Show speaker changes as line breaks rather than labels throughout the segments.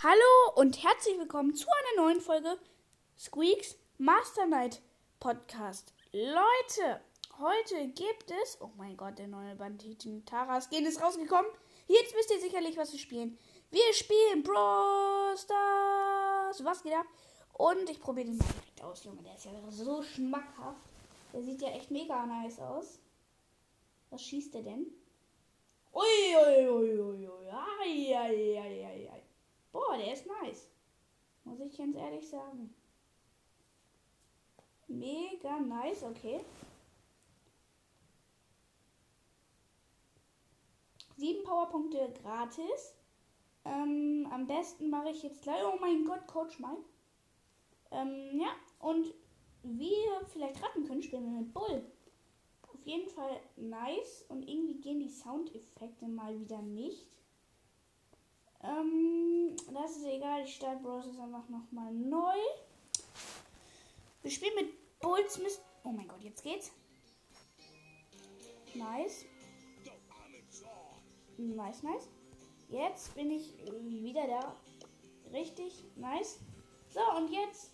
Hallo und herzlich willkommen zu einer neuen Folge Squeaks Master Night Podcast. Leute, heute gibt es, oh mein Gott, der neue Banditen Taras Gen ist rausgekommen. Jetzt wisst ihr sicherlich, was wir spielen. Wir spielen Brawl Stars. Was geht ab? Und ich probiere den mal direkt aus, Junge. Der ist ja so schmackhaft. Der sieht ja echt mega nice aus. Was schießt der denn? Uiuiuiui. Ui, ui, ui. Ai, ai, ai, ai, ai. Boah, der ist nice. Muss ich ganz ehrlich sagen. Mega nice, okay. Sieben Powerpunkte gratis. Ähm, am besten mache ich jetzt gleich. Oh mein Gott, Coach mein. Ähm, ja, und wie ihr vielleicht raten könnt, spielen wir mit Bull. Auf jeden Fall nice. Und irgendwie gehen die Soundeffekte mal wieder nicht. Ähm, das ist egal. Ich starte Browsers einfach nochmal neu. Wir spielen mit Bulls Mist. Oh mein Gott, jetzt geht's. Nice. Nice, nice. Jetzt bin ich wieder da. Richtig, nice. So, und jetzt.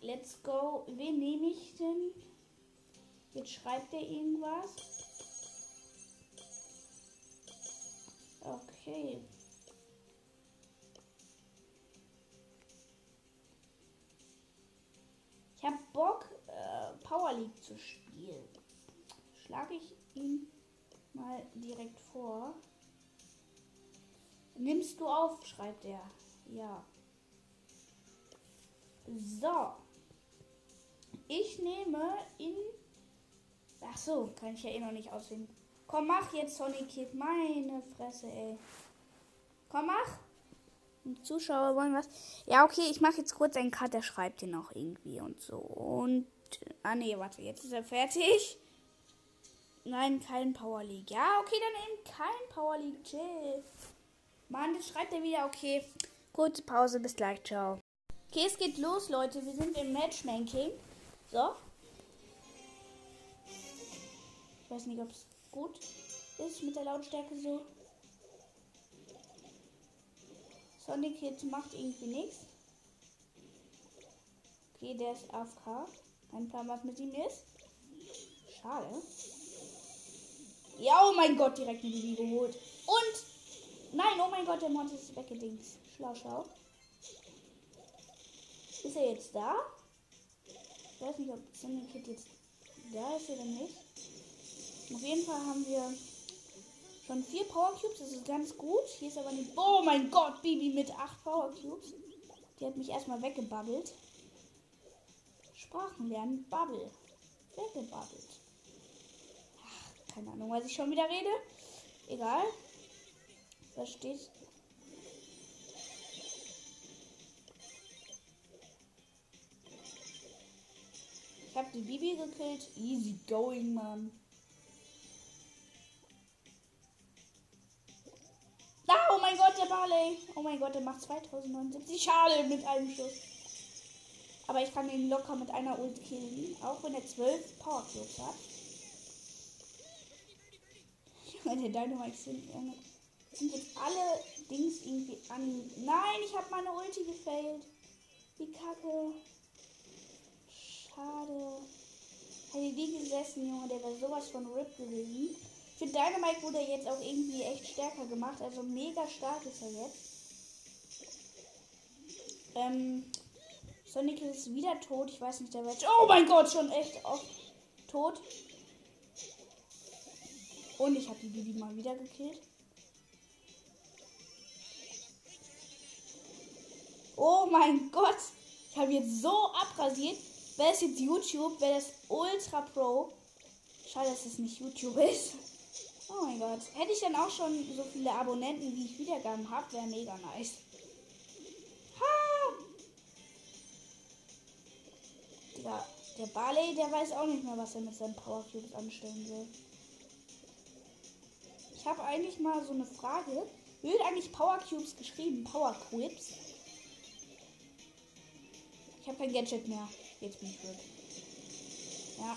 Let's go. Wen nehme ich denn? Jetzt schreibt er irgendwas. Okay. League zu spielen. Schlage ich ihn mal direkt vor. Nimmst du auf, schreibt er. Ja. So. Ich nehme in. Ach so, kann ich ja eh noch nicht auswählen. Komm, mach jetzt Sonic Kid. Meine Fresse, ey. Komm, mach. Die Zuschauer wollen was. Ja, okay, ich mache jetzt kurz einen Cut, der schreibt den noch irgendwie und so. Und. Ah, nee, warte, jetzt ist er fertig. Nein, kein Power League. Ja, okay, dann eben kein Power League. Chill. Mann, jetzt schreibt er wieder. Okay, kurze Pause, bis gleich. Ciao. Okay, es geht los, Leute. Wir sind im Matchmaking. So. Ich weiß nicht, ob es gut ist mit der Lautstärke so. Sonic jetzt macht irgendwie nichts. Okay, der ist AFK. Kein Plan, was mit ihm ist. Schade. Ja, oh mein Gott, direkt eine Bibi geholt. Und. Nein, oh mein Gott, der Monster ist weggedings. Schlau, schlau. Ist er jetzt da? Ich weiß nicht, ob Kid jetzt da ist oder nicht. Auf jeden Fall haben wir schon vier Power Cubes. Das ist ganz gut. Hier ist aber nicht. Oh mein Gott, Bibi mit acht Power Cubes. Die hat mich erstmal weggebabbelt. Sprachen lernen. Bubble. Weggebabbelt. Ach, keine Ahnung, was ich schon wieder rede. Egal. Versteht Ich habe die Bibi gekillt. Easy going, Mann. Ah, oh mein Gott, der Barley. Oh mein Gott, der macht 2079 Schade mit einem Schuss. Aber ich kann ihn locker mit einer Ult killen. Auch wenn er 12 Power Cubes hat. Meine Dynamite sind, äh, sind jetzt alle Dings irgendwie an. Nein, ich habe meine Ulti gefailt. Wie kacke. Schade. Hätte die gesessen, Junge, der wäre sowas von RIP gewesen. Für Dynamite wurde er jetzt auch irgendwie echt stärker gemacht. Also mega stark ist er jetzt. Ähm, Sonic ist wieder tot. Ich weiß nicht, der wird. Oh mein Gott, schon echt oft tot. Und ich habe die Bibi mal wieder gekillt. Oh mein Gott. Ich habe jetzt so abrasiert. Wäre es jetzt YouTube, wäre das Ultra Pro. Schade, dass es nicht YouTube ist. Oh mein Gott. Hätte ich dann auch schon so viele Abonnenten, wie ich Wiedergaben habe, wäre mega nice. Digga, der Barley, der weiß auch nicht mehr, was er mit seinen Power Cubes anstellen will. Ich habe eigentlich mal so eine Frage. Wird eigentlich Power Cubes geschrieben? Power Cubes? Ich habe kein Gadget mehr. Jetzt bin ich gut. Ja.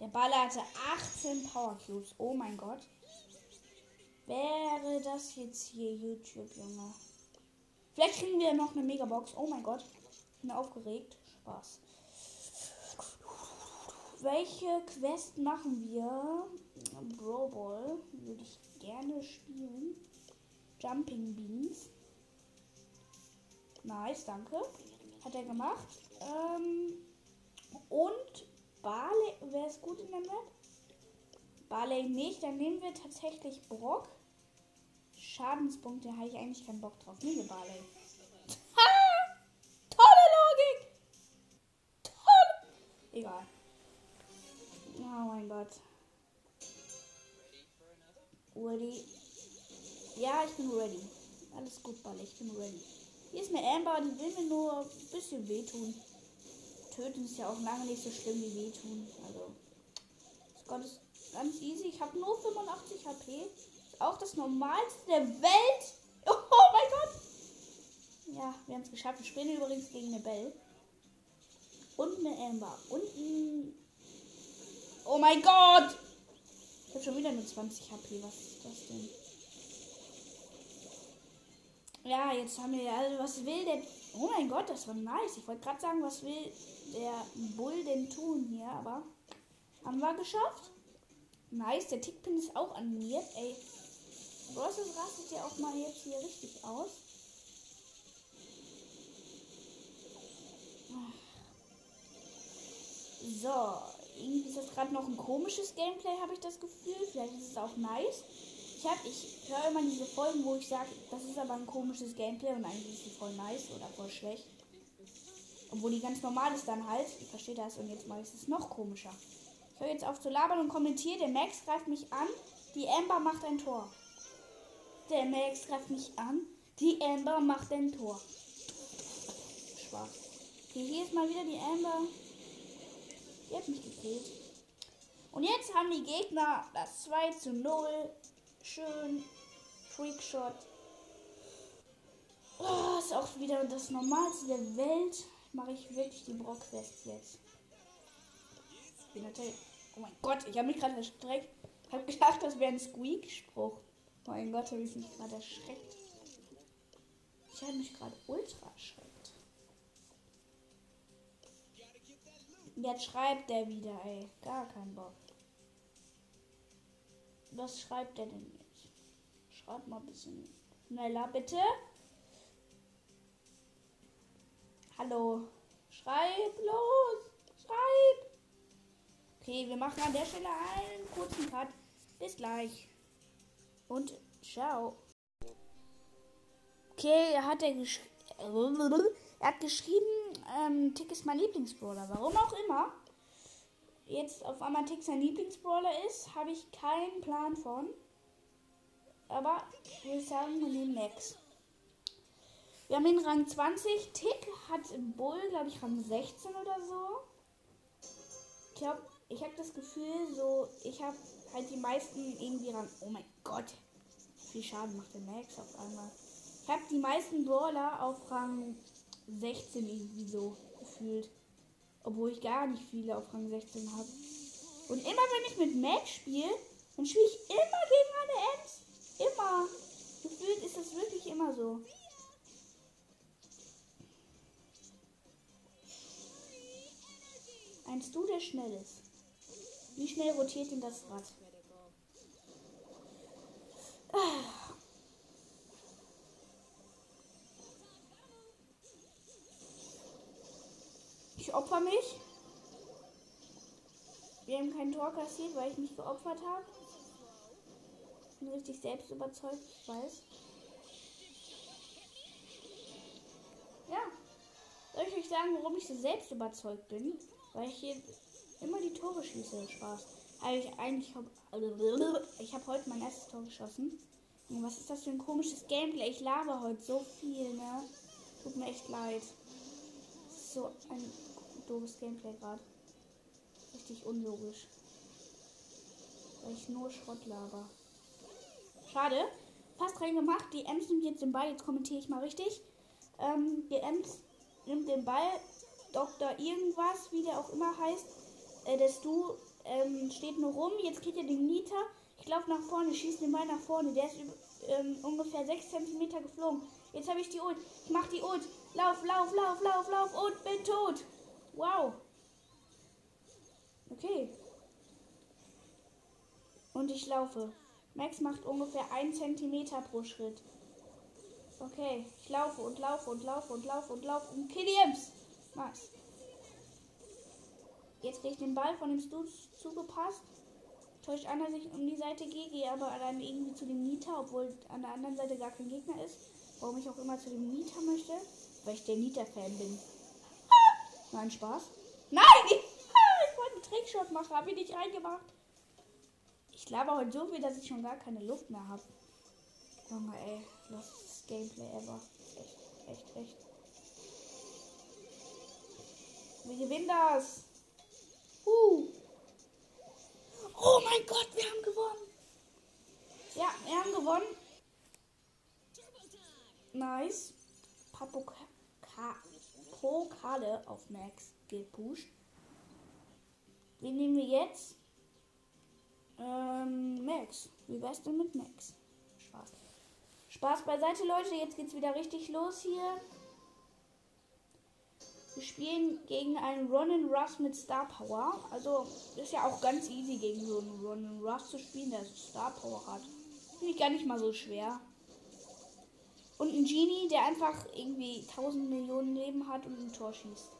Der Baller hatte 18 Power Cubes. Oh mein Gott. Wäre das jetzt hier YouTube, Junge? Vielleicht kriegen wir noch eine Megabox. Oh mein Gott. Bin aufgeregt. Spaß. Welche Quest machen wir? Brawl Ball würde ich gerne spielen. Jumping Beans. Nice, danke. Hat er gemacht. Ähm, und Barley. Wer ist gut in der Map? Barley nicht. Dann nehmen wir tatsächlich Brock. Schadenspunkte habe ich eigentlich keinen Bock drauf. Nehmen wir Barley. Egal. Oh mein Gott. Ready? Ja, ich bin ready. Alles gut, Balle, ich bin ready. Hier ist eine Amber, die will mir nur ein bisschen wehtun. Töten ist ja auch lange nicht so schlimm wie wehtun. Also, Gott ist ganz easy. Ich habe nur 85 HP. Ist auch das normalste der Welt. Oh mein Gott. Ja, wir haben es geschafft. Wir spielen übrigens gegen eine Belle. Und eine Amber. Und ein... Oh mein Gott. Ich habe schon wieder nur 20 HP. Was ist das denn? Ja, jetzt haben wir ja, also was will der. Oh mein Gott, das war nice. Ich wollte gerade sagen, was will der Bull denn tun hier, aber haben wir geschafft. Nice, der Tickpin ist auch animiert. Ey, Rosses rastet ja auch mal jetzt hier richtig aus. So, irgendwie ist das gerade noch ein komisches Gameplay, habe ich das Gefühl. Vielleicht ist es auch nice. Ich, ich höre immer diese Folgen, wo ich sage, das ist aber ein komisches Gameplay und eigentlich ist sie voll nice oder voll schlecht. Obwohl die ganz normal ist dann halt. Ich verstehe das und jetzt mache ich es noch komischer. Ich höre jetzt auf zu labern und kommentiere. Der Max greift mich an. Die Amber macht ein Tor. Der Max greift mich an. Die Amber macht ein Tor. Schwach. Okay, hier ist mal wieder die Amber. Die hat mich gekillt. Und jetzt haben die Gegner das 2 zu 0 Schön. Freakshot. Oh, ist auch wieder das Normalste der Welt. Mache ich wirklich die Brock-Quest jetzt. Bin natürlich. Oh mein Gott, ich habe mich gerade erschreckt. Ich habe gedacht, das wäre ein Squeak-Spruch. Oh mein Gott, habe ich mich gerade erschreckt. Ich habe mich gerade ultra erschreckt. Jetzt schreibt der wieder, ey. Gar kein Bock. Was schreibt er denn jetzt? Schreibt mal ein bisschen schneller, bitte. Hallo. Schreib los. Schreib. Okay, wir machen an der Stelle einen kurzen Cut. Bis gleich. Und ciao. Okay, hat er geschrieben. Er hat geschrieben, ähm, Tick ist mein Lieblingsbrawler. Warum auch immer jetzt auf einmal Tick sein Lieblingsbrawler ist, habe ich keinen Plan von. Aber würde sagen, wir nehmen Max. Wir haben den Rang 20. Tick hat Bull, glaube ich, Rang 16 oder so. Ich glaube, ich habe das Gefühl, so, ich habe halt die meisten irgendwie Rang. Oh mein Gott. Wie viel Schaden macht der Max auf einmal? Ich habe die meisten Brawler auf Rang 16 irgendwie so gefühlt. Obwohl ich gar nicht viele auf Rang 16 habe. Und immer wenn ich mit Max spiele, dann spiele ich immer gegen eine Ems. Immer. Gefühlt ist das wirklich immer so. Ein Stu, der schnell ist. Wie schnell rotiert denn das Rad? Ah. Opfer mich. Wir haben kein Tor kassiert, weil ich mich geopfert habe. Ich bin richtig selbst überzeugt, ich weiß. Ja. Soll ich euch sagen, warum ich so selbst überzeugt bin? Weil ich hier immer die Tore schieße. Spaß. Also ich eigentlich hab, ich habe heute mein erstes Tor geschossen. Und was ist das für ein komisches Gameplay? Ich laber heute so viel, ne? Tut mir echt leid. So ein doofes Gameplay gerade. Richtig unlogisch. Weil ich nur Schrott laber. Schade. Fast rein gemacht. Die Ems nimmt jetzt den Ball. Jetzt kommentiere ich mal richtig. Ähm, die Ems nimmt den Ball. Dr. Irgendwas, wie der auch immer heißt. Äh, dass du ähm, steht nur rum. Jetzt kriegt er den Nita. Ich laufe nach vorne, schieße den Ball nach vorne. Der ist ähm, ungefähr 6 cm geflogen. Jetzt habe ich die Ult. Ich mache die Ult. Lauf, lauf, lauf, lauf, lauf und bin tot. Wow. Okay. Und ich laufe. Max macht ungefähr 1 cm pro Schritt. Okay, ich laufe und laufe und laufe und laufe und laufe und Imps. Nice. Jetzt kriege ich den Ball von dem Stu zugepasst. Täuscht einer sich um die Seite GG, aber dann irgendwie zu dem Nita, obwohl an der anderen Seite gar kein Gegner ist. Warum ich auch immer zu dem Nita möchte. Weil ich der Nita-Fan bin. Nein, Spaß. Nein! Ich, ich wollte einen Trickshot machen, habe ich nicht reingemacht. Ich glaube heute so viel, dass ich schon gar keine Luft mehr habe. Junge, ey. Das Gameplay ever. Echt, echt, echt. Wir gewinnen das. Uh. Oh mein Gott, wir haben gewonnen. Ja, wir haben gewonnen. Nice. Pokale auf Max gepusht. Wen nehmen wir jetzt? Ähm, Max. Wie wär's denn mit Max? Spaß. Spaß beiseite, Leute. Jetzt geht's wieder richtig los hier. Wir spielen gegen einen Ronin Russ mit Star Power. Also ist ja auch ganz easy gegen so einen Ronin Russ zu spielen, der Star Power hat. Finde ich gar nicht mal so schwer. Und ein Genie, der einfach irgendwie 1000 Millionen Leben hat und ein Tor schießt.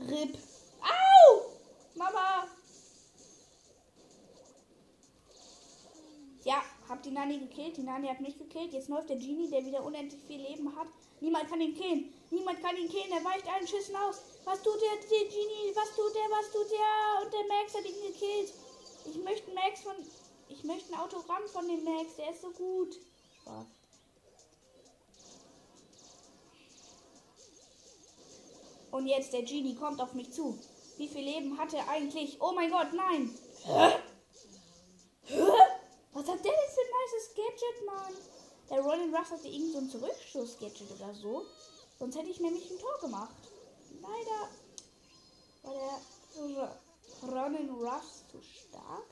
RIP. Au! Mama! Ja, hab die Nani gekillt. Die Nani hat mich gekillt. Jetzt läuft der Genie, der wieder unendlich viel Leben hat. Niemand kann ihn killen. Niemand kann ihn killen. Er weicht allen Schüssen aus. Was tut der, der Genie? Was tut der? Was tut der? Und der Max hat ihn gekillt. Ich möchte Max von. Ich möchte ein Autogramm von dem Max. Der ist so gut. So. Und jetzt der Genie kommt auf mich zu. Wie viel Leben hat er eigentlich? Oh mein Gott, nein! Hä? Hä? Was hat der denn für ein nices Gadget, Mann? Der Ronin Ruff hatte irgend so ein Zurückschuss-Gadget oder so. Sonst hätte ich nämlich ein Tor gemacht. Leider war der Ronin Ruff zu stark.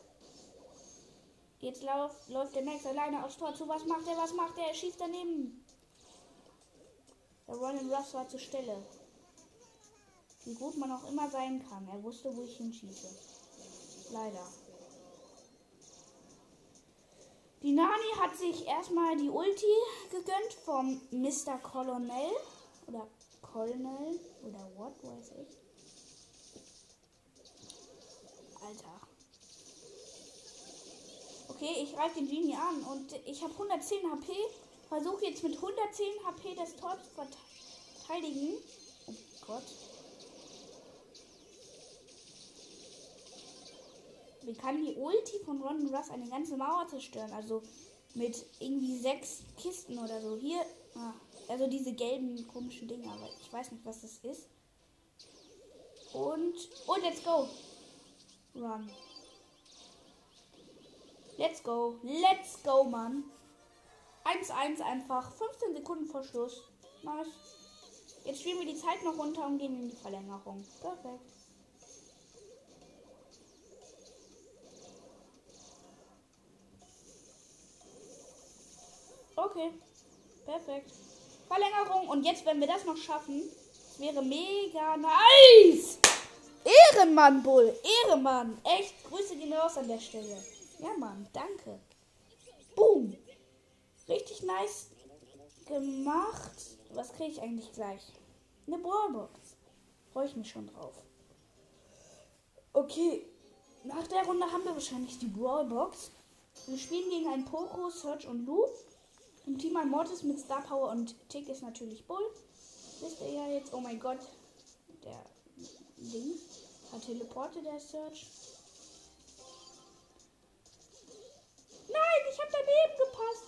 Jetzt lauf, läuft der Max alleine aufs Tor zu. Was macht er? Was macht er? Er schießt daneben. Der Ronin Ruff war zur Stelle. Wie gut man auch immer sein kann. Er wusste, wo ich hinschieße. Leider. Die Nani hat sich erstmal die Ulti gegönnt vom Mr. Colonel. Oder Colonel. Oder what, weiß ich. Alter. Okay, ich greife den Genie an und ich habe 110 HP. Versuche jetzt mit 110 HP das Tor zu verteidigen. Oh Gott. Wie kann die Ulti von Ron Russ eine ganze Mauer zerstören? Also mit irgendwie sechs Kisten oder so. Hier, ah, also diese gelben komischen Dinger, aber ich weiß nicht, was das ist. Und, und let's go. Run. Let's go. Let's go, Mann. 1-1 einfach. 15 Sekunden vor Schluss. Nice. Jetzt spielen wir die Zeit noch runter und gehen in die Verlängerung. Perfekt. Okay. Perfekt. Verlängerung. Und jetzt, wenn wir das noch schaffen, wäre mega nice. Ehrenmann, Bull. Ehrenmann. Echt. Grüße gehen raus an der Stelle. Ja, Mann. Danke. Boom. Richtig nice gemacht. Was kriege ich eigentlich gleich? Eine Brawlbox. Freue ich mich schon drauf. Okay. Nach der Runde haben wir wahrscheinlich die Brawlbox. Wir spielen gegen einen Poco, Search und Lou. Im Team ein Mortis mit Star Power und Tick ist natürlich Bull. Wisst ihr ja jetzt. Oh mein Gott. Der Ding hat Teleporte, der Search. Nein, ich habe daneben gepasst.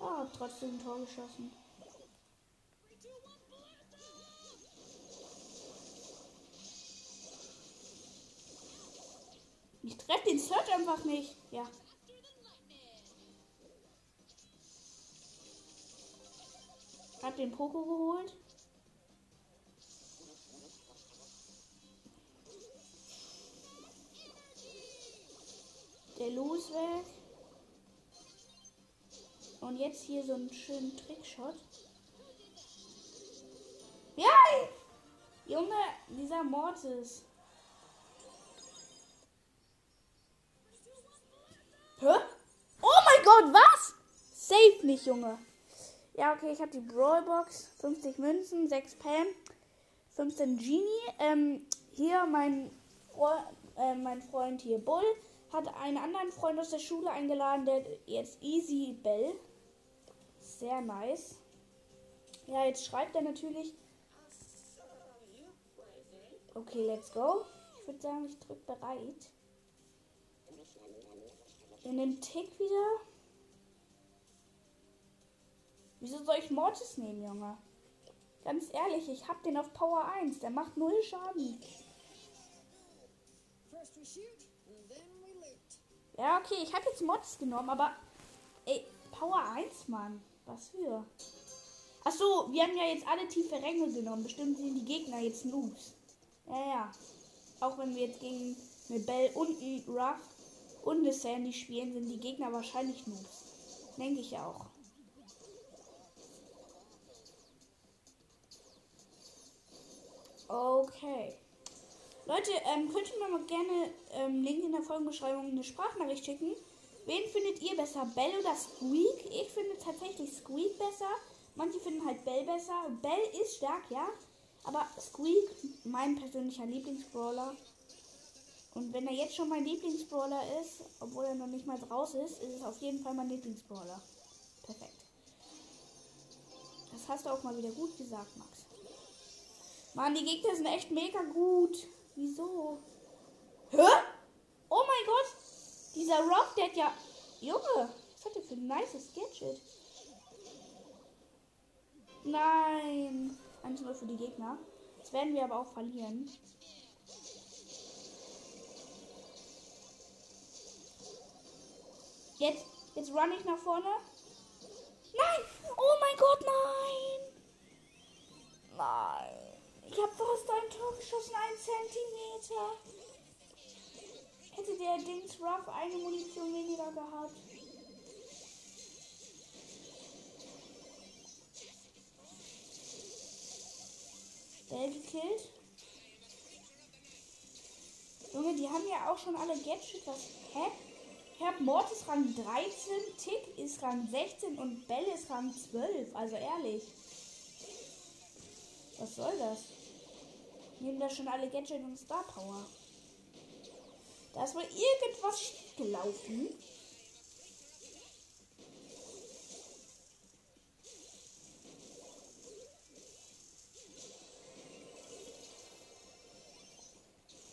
Ah, hab trotzdem ein Tor geschossen. Ich treffe den Search einfach nicht. Ja. Hat den Poko geholt. Der Los weg. Und jetzt hier so einen schönen Trickshot. Ja! Junge, dieser Mortis. Hä? Oh mein Gott, was? Safe nicht, Junge. Ja, okay, ich habe die Brawlbox. 50 Münzen, 6 Pam, 15 Genie. Ähm, hier mein, Fre äh, mein Freund hier Bull hat einen anderen Freund aus der Schule eingeladen, der jetzt Easy Bell. Sehr nice. Ja, jetzt schreibt er natürlich. Okay, let's go. Ich würde sagen, ich drücke bereit. In den Tick wieder. Wieso soll ich Mortis nehmen, Junge? Ganz ehrlich, ich hab den auf Power 1. Der macht null Schaden. Ja, okay, ich habe jetzt Mods genommen, aber ey, Power 1, Mann. Was für? Achso, wir haben ja jetzt alle tiefe Ränge genommen. Bestimmt sind die Gegner jetzt Noobs. Ja, ja. Auch wenn wir jetzt gegen eine Bell und ein Ruff und eine Sandy spielen, sind die Gegner wahrscheinlich Noobs. Denke ich auch. Okay. Leute, ähm, könnt ihr mir mal gerne ähm, Link in der Folgenbeschreibung eine Sprachnachricht schicken. Wen findet ihr besser, Bell oder Squeak? Ich finde tatsächlich Squeak besser. Manche finden halt Bell besser. Bell ist stark, ja. Aber Squeak, mein persönlicher Lieblingsbrawler. Und wenn er jetzt schon mein Lieblingsbrawler ist, obwohl er noch nicht mal raus ist, ist es auf jeden Fall mein Lieblingsbrawler. Perfekt. Das hast du auch mal wieder gut gesagt, Max. Mann, die Gegner sind echt mega gut. Wieso? Hä? Oh mein Gott! Dieser Rock, der hat ja. Junge, was hat der für ein nices Gadget? Nein. 1-0 für die Gegner. Das werden wir aber auch verlieren. Jetzt, jetzt run ich nach vorne. Nein! Oh mein Gott, nein! Nein. Ich habe fast ein Tor geschossen, ein Zentimeter. Hätte der Dings Ruff eine Munition weniger gehabt. Bell gekillt. Junge, die haben ja auch schon alle Gadgets. Was? Hä? Ich hab Mortis Rang 13, Tick ist Rang 16 und Bell ist Rang 12. Also ehrlich. Was soll das? Nehmen da schon alle Gadget und Star Power. Da ist wohl irgendwas schief gelaufen.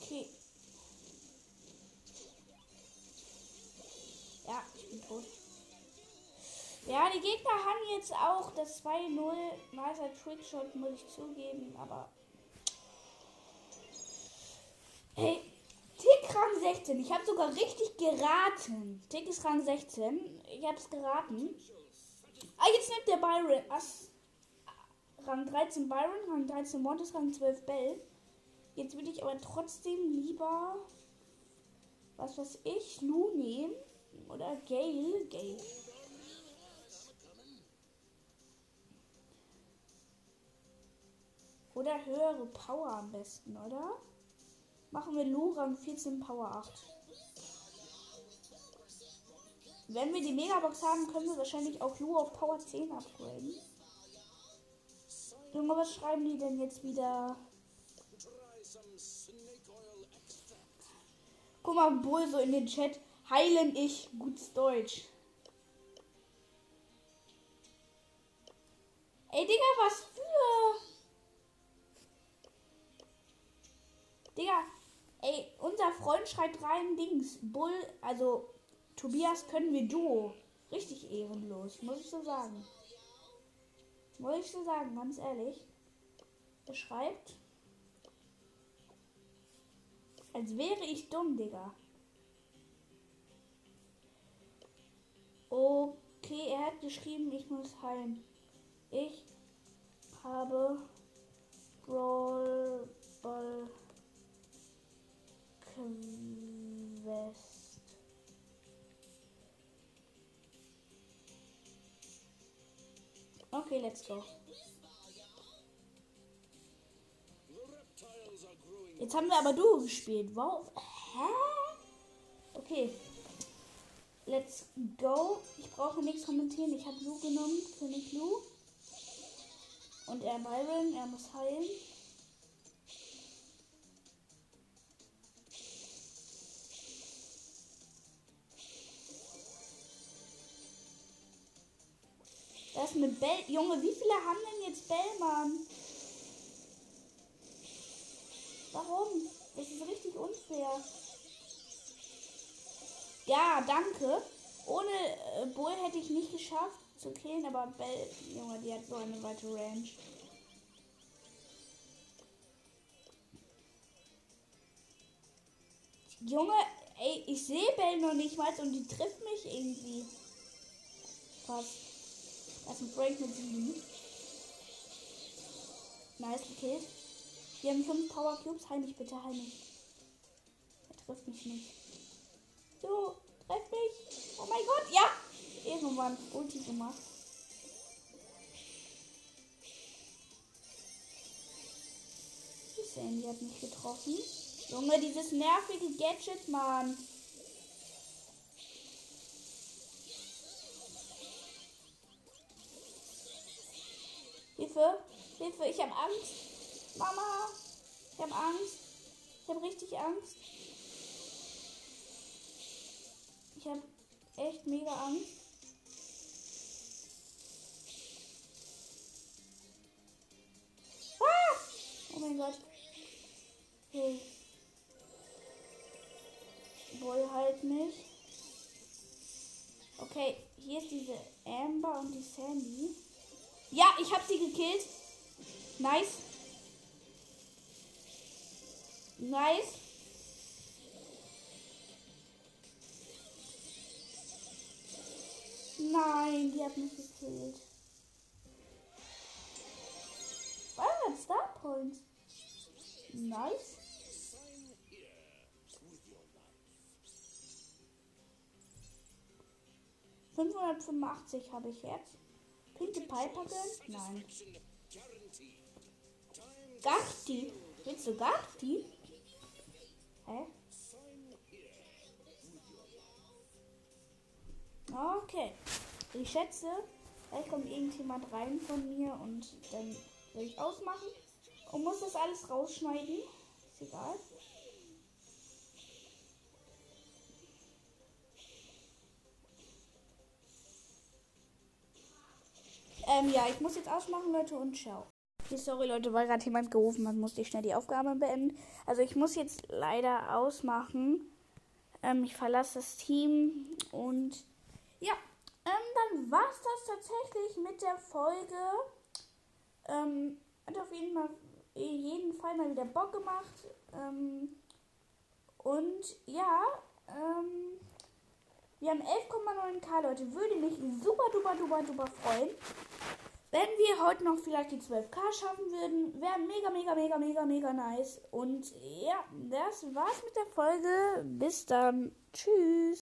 Okay. Ja, ich bin tot. Ja, die Gegner haben jetzt auch das 2-0. Nicer Trickshot, muss ich zugeben, aber. Hey, Tick Rang 16. Ich habe sogar richtig geraten. Tick ist Rang 16. Ich habe es geraten. Ah, jetzt nimmt der Byron. Ass. Rang 13 Byron, Rang 13 Montes, Rang 12 Bell. Jetzt würde ich aber trotzdem lieber. Was weiß ich? Lu nehmen. Oder Gale. Gale. Oder höhere Power am besten, oder? Machen wir Lu Rang 14 Power 8. Wenn wir die Megabox haben, können wir wahrscheinlich auch Lu auf Power 10 upgraden. Junge, was schreiben die denn jetzt wieder? Guck mal, Bull so in den Chat. Heilen ich gutes Deutsch. Ey, Digga, was für? Digga, ey, unser Freund schreibt rein Dings. Bull, also Tobias können wir Duo. Richtig ehrenlos, muss ich so sagen. Muss ich so sagen, ganz ehrlich. Er schreibt. Als wäre ich dumm, Digga. Okay, er hat geschrieben, ich muss heilen. Ich habe Brawl Ball Quest. Okay, let's go. Jetzt haben wir aber du gespielt. Wow. Hä? Okay. Let's go. Ich brauche nichts kommentieren. Ich habe Lu genommen. König Lu. Und er Byron. Er muss heilen. Ist eine Bell. Junge, wie viele haben denn jetzt Bellmann? Warum? Das ist richtig unfair. Ja, danke. Ohne äh, Bull hätte ich nicht geschafft zu killen, aber Bell, Junge, die hat so eine weite Range. Junge, ey, ich sehe Bell noch nicht mal und die trifft mich irgendwie. Fast. Das ist ein Break mit 7. Nice gekillt. Wir haben 5 Power Cubes. Heil mich bitte, heil mich. Er trifft mich nicht. So, treff mich. Oh mein Gott, ja. Irgendwann Ulti gemacht. Die Sandy hat mich getroffen. Junge, dieses nervige Gadget, Mann. Hilfe, Hilfe, ich habe Angst. Mama, ich habe Angst. Ich habe richtig Angst. Ich habe echt mega Angst. Ah! Oh mein Gott. Okay. Wohl halt nicht. Okay, hier ist diese Amber und die Sandy. Ja, ich habe sie gekillt. Nice. Nice. Nein, die hat mich gekillt. Zwei Star Points. Nice. Fünfhundertfünfundachtzig habe ich jetzt. Pinke Piper gönnt? Nein. Gachti. Willst du Gachti? Hä? Okay. Ich schätze, gleich kommt irgendjemand rein von mir und dann will ich ausmachen und muss das alles rausschneiden. Ist egal. Ähm, ja, ich muss jetzt ausmachen, Leute, und ciao. Sorry, Leute, weil gerade jemand gerufen hat, musste ich schnell die Aufgabe beenden. Also ich muss jetzt leider ausmachen. Ähm, ich verlasse das Team und ja, ähm, dann war es das tatsächlich mit der Folge. Ähm, hat auf jeden, mal, jeden Fall mal wieder Bock gemacht. Ähm, und ja, ähm, wir haben 11,9k Leute. Würde mich super duper duper duper freuen. Wenn wir heute noch vielleicht die 12k schaffen würden, wäre mega, mega, mega, mega, mega nice. Und ja, das war's mit der Folge. Bis dann. Tschüss.